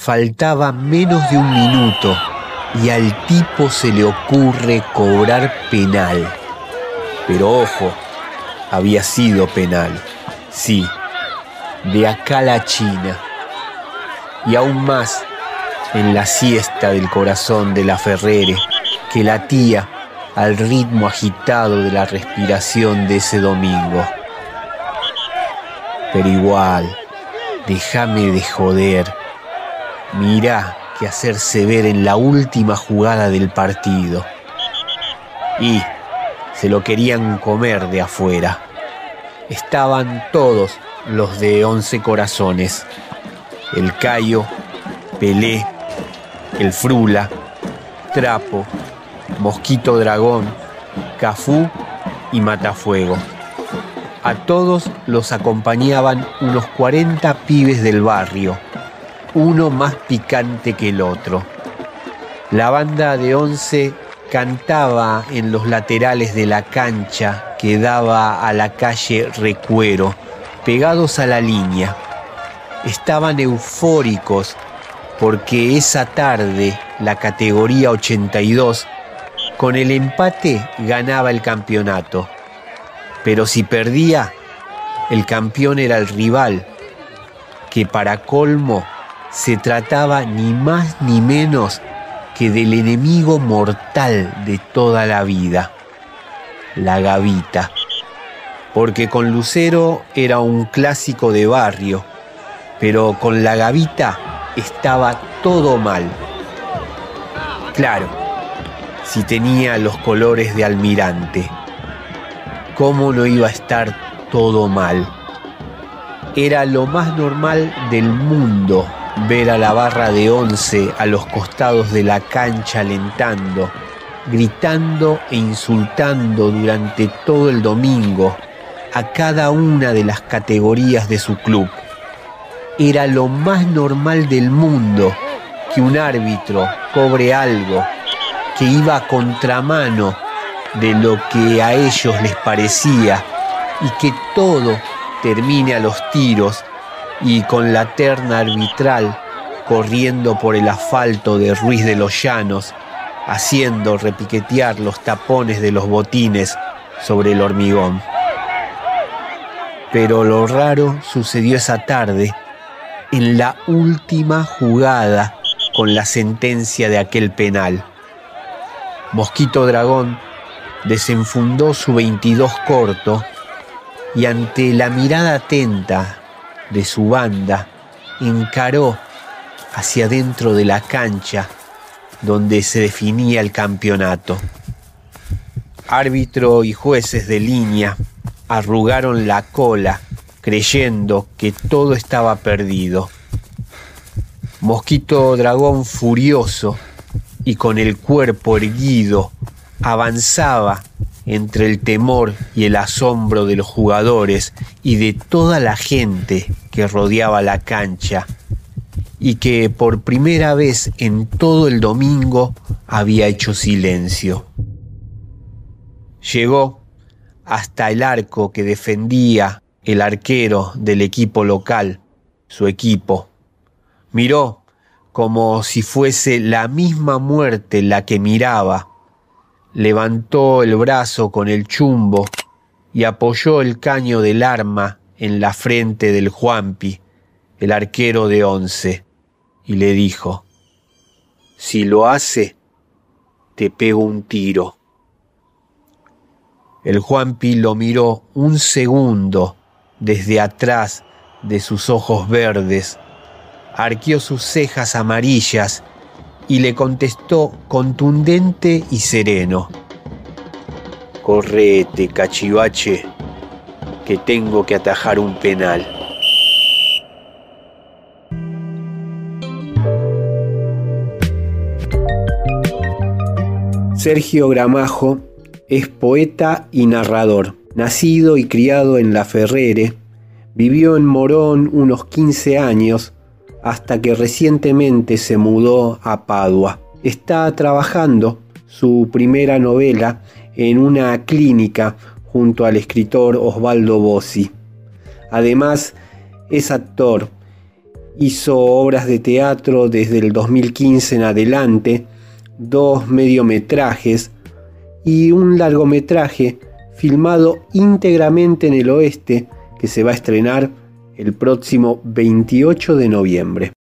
Faltaba menos de un minuto y al tipo se le ocurre cobrar penal. Pero ojo, había sido penal. Sí, de acá la China. Y aún más en la siesta del corazón de la Ferrere, que latía al ritmo agitado de la respiración de ese domingo. Pero igual, déjame de joder. Mirá que hacerse ver en la última jugada del partido. Y se lo querían comer de afuera. Estaban todos los de once corazones. El Cayo, Pelé, el Frula, Trapo, Mosquito Dragón, Cafú y Matafuego. A todos los acompañaban unos 40 pibes del barrio, uno más picante que el otro. La banda de once cantaba en los laterales de la cancha que daba a la calle Recuero, pegados a la línea. Estaban eufóricos porque esa tarde la categoría 82 con el empate ganaba el campeonato. Pero si perdía, el campeón era el rival, que para colmo se trataba ni más ni menos que del enemigo mortal de toda la vida, la gavita. Porque con Lucero era un clásico de barrio, pero con la gavita estaba todo mal. Claro, si tenía los colores de almirante, ¿cómo no iba a estar todo mal? Era lo más normal del mundo ver a la barra de once a los costados de la cancha alentando, gritando e insultando durante todo el domingo a cada una de las categorías de su club. Era lo más normal del mundo que un árbitro cobre algo que iba a contramano de lo que a ellos les parecía y que todo termine a los tiros y con la terna arbitral corriendo por el asfalto de Ruiz de los Llanos, haciendo repiquetear los tapones de los botines sobre el hormigón. Pero lo raro sucedió esa tarde, en la última jugada con la sentencia de aquel penal. Mosquito Dragón desenfundó su 22 corto y ante la mirada atenta de su banda, encaró hacia dentro de la cancha donde se definía el campeonato. Árbitro y jueces de línea arrugaron la cola creyendo que todo estaba perdido. Mosquito dragón furioso y con el cuerpo erguido avanzaba entre el temor y el asombro de los jugadores y de toda la gente que rodeaba la cancha y que por primera vez en todo el domingo había hecho silencio. Llegó hasta el arco que defendía el arquero del equipo local, su equipo. Miró como si fuese la misma muerte la que miraba levantó el brazo con el chumbo y apoyó el caño del arma en la frente del Juanpi, el arquero de once, y le dijo, si lo hace, te pego un tiro. El Juanpi lo miró un segundo desde atrás de sus ojos verdes, arqueó sus cejas amarillas y le contestó contundente y sereno. Correte, cachivache, tengo que atajar un penal. Sergio Gramajo es poeta y narrador. Nacido y criado en La Ferrere, vivió en Morón unos 15 años hasta que recientemente se mudó a Padua. Está trabajando su primera novela en una clínica junto al escritor Osvaldo Bossi. Además, es actor Hizo obras de teatro desde el 2015 en adelante, dos mediometrajes y un largometraje filmado íntegramente en el oeste que se va a estrenar el próximo 28 de noviembre.